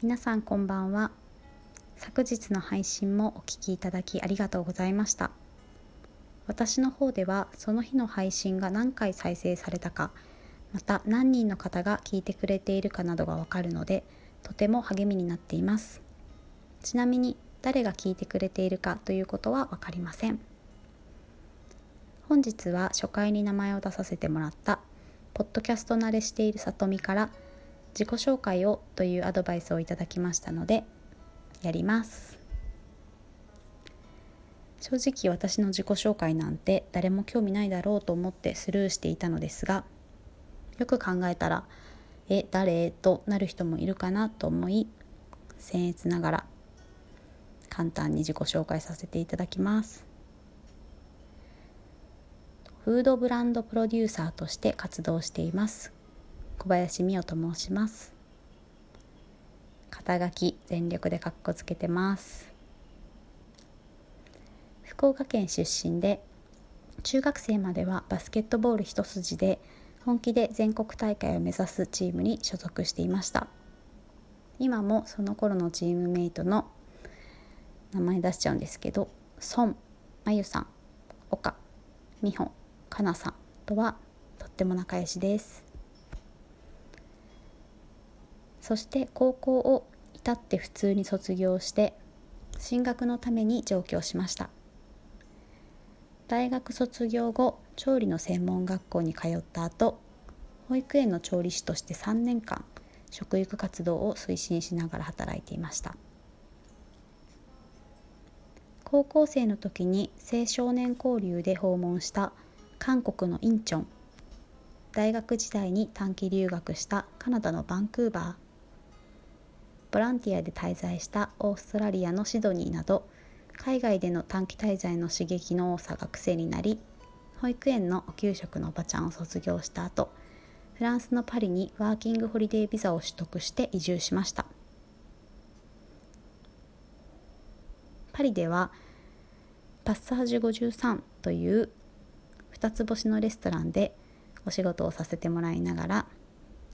皆さんこんばんは。昨日の配信もお聞きいただきありがとうございました。私の方ではその日の配信が何回再生されたかまた何人の方が聞いてくれているかなどがわかるのでとても励みになっています。ちなみに誰が聞いてくれているかということは分かりません。本日は初回に名前を出させてもらったポッドキャスト慣れしているさとみから自己紹介をというアドバイスをいただきましたのでやります正直私の自己紹介なんて誰も興味ないだろうと思ってスルーしていたのですがよく考えたら「え誰?」となる人もいるかなと思い僭越ながら簡単に自己紹介させていただきますフードブランドプロデューサーとして活動しています小林美代と申します。肩書き全力でかっこつけてます。福岡県出身で中学生まではバスケットボール一筋で本気で全国大会を目指すチームに所属していました。今もその頃のチームメイトの名前出しちゃうんですけど孫真由さん岡美穂かなさんとはとっても仲良しです。そして高校を至って普通に卒業して進学のために上京しました。大学卒業後調理の専門学校に通った後保育園の調理師として3年間食育活動を推進しながら働いていました。高校生の時に青少年交流で訪問した韓国のインチョン。大学時代に短期留学したカナダのバンクーバー。ボランティアで滞在したオーストラリアのシドニーなど海外での短期滞在の刺激の多さが癖になり保育園のお給食のおばちゃんを卒業した後フランスのパリにワーキングホリデービザを取得して移住しました。パリではパッサージュ53という2つ星のレストランでお仕事をさせてもらいながら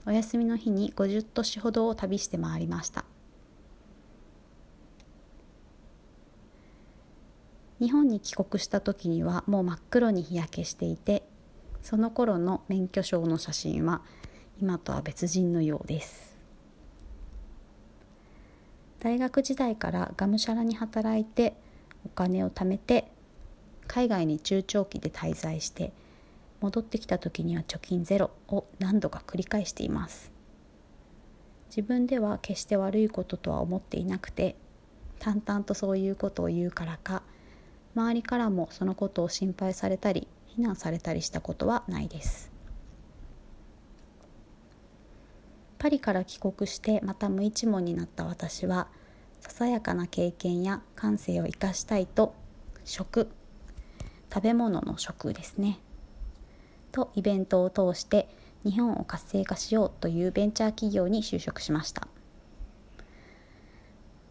お休みの日に50都市ほどを旅して回りました。日本に帰国した時にはもう真っ黒に日焼けしていてその頃の免許証の写真は今とは別人のようです。大学時代からがむしゃらに働いてお金を貯めて海外に中長期で滞在して戻ってきた時には貯金ゼロを何度か繰り返しています。自分では決して悪いこととは思っていなくて淡々とそういうことを言うからか周りからもそのことを心配されたり非難されたりしたことはないです。パリから帰国してまた無一文になった私はささやかな経験や感性を生かしたいと食食べ物の食ですね。とイベントを通して日本を活性化しようというベンチャー企業に就職しました。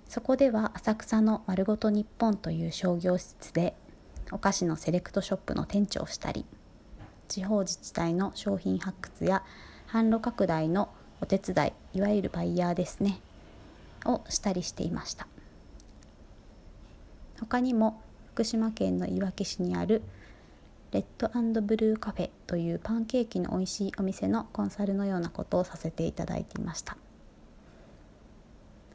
そこでは浅草の丸ごと日本という商業施設でお菓子のセレクトショップの店長をしたり地方自治体の商品発掘や販路拡大のお手伝いいわゆるバイヤーですねをしたりしていました。他にも福島県のいわき市にあるレッドブルーカフェというパンケーキの美味しいお店のコンサルのようなことをさせていただいていました。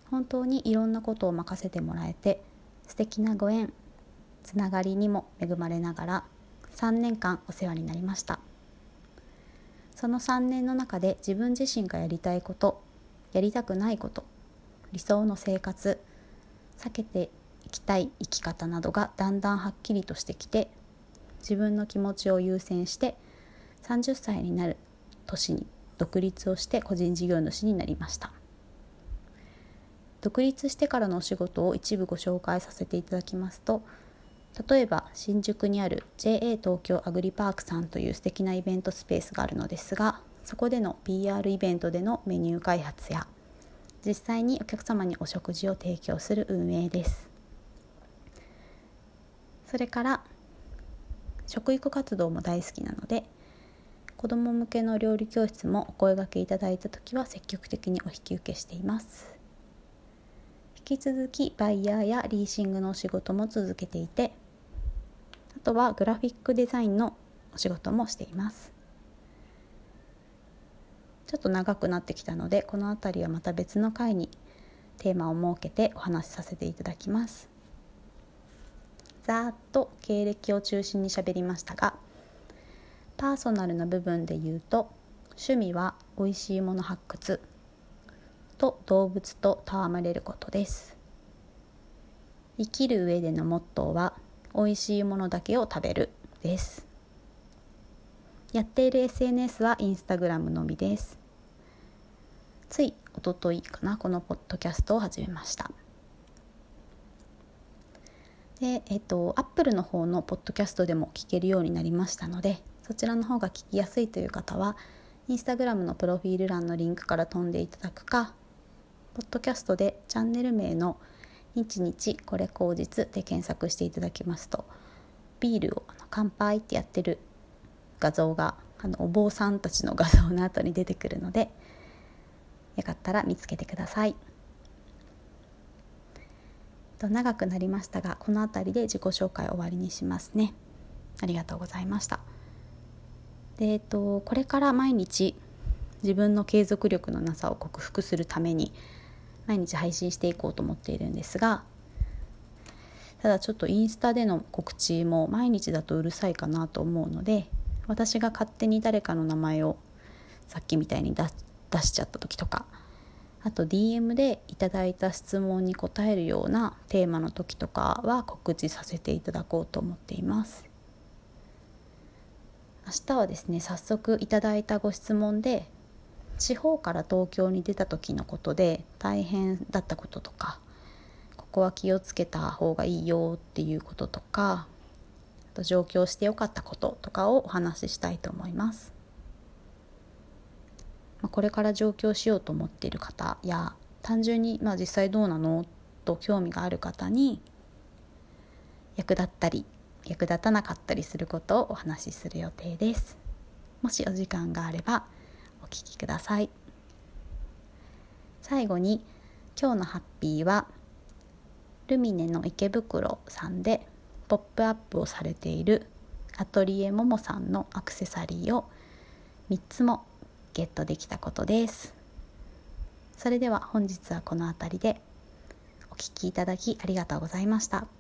本当にいろんなことを任せてもらえて素敵なご縁つながりにも恵まれながら3年間お世話になりました。その3年の中で自分自身がやりたいことやりたくないこと理想の生活避けていきたい生き方などがだんだんはっきりとしてきて自分の気持ちを優先して30歳になる年に独立をして個人事業主になりました。独立してからのお仕事を一部ご紹介させていただきますと例えば新宿にある JA 東京アグリパークさんという素敵なイベントスペースがあるのですがそこでの PR イベントでのメニュー開発や実際にお客様にお食事を提供する運営です。それから食育活動も大好きなので子ども向けの料理教室もお声がけいただいた時は積極的にお引き受けしています。引き続きバイヤーやリーシングのお仕事も続けていてあとはグラフィックデザインのお仕事もしています。ちょっと長くなってきたのでこの辺りはまた別の回にテーマを設けてお話しさせていただきます。ざっと経歴を中心にしゃべりましたがパーソナルな部分で言うと趣味は美味しいもの発掘と動物と戯れることです。生きる上でのモットーは美味しいものだけを食べるです。やっている SNS はインスタグラムのみです。ついおとといかなこのポッドキャストを始めました。でえっとアップルの方のポッドキャストでも聞けるようになりましたのでそちらの方が聞きやすいという方はインスタグラムのプロフィール欄のリンクから飛んでいただくかポッドキャストでチャンネル名の「日日これ口実」で検索していただきますとビールを乾杯ってやってる画像があのお坊さんたちの画像の後に出てくるのでよかったら見つけてください。と長くなりましたがこの辺りで自己紹介終わりにしますね。ありがとうございました。でえっとこれから毎日自分の継続力のなさを克服するために毎日配信していこうと思っているんですがただちょっとインスタでの告知も毎日だとうるさいかなと思うので私が勝手に誰かの名前をさっきみたいに出しちゃった時とかあと DM でいただいた質問に答えるようなテーマの時とかは告知させていただこうと思っています明日はですね早速いただいたご質問で地方から東京に出た時のことで大変だったこととかここは気をつけた方がいいよっていうこととかあと上京してよかったこととかをお話ししたいと思います。まあ、これから上京しようと思っている方や単純にまあ実際どうなの？と興味がある方に役立ったり役立たなかったりすることをお話しする予定です。もしお時間があればお聞きください最後に今日のハッピーはルミネの池袋さんでポップアップをされているアトリエももさんのアクセサリーを3つもゲットできたことですそれでは本日はこの辺りでお聴きいただきありがとうございました。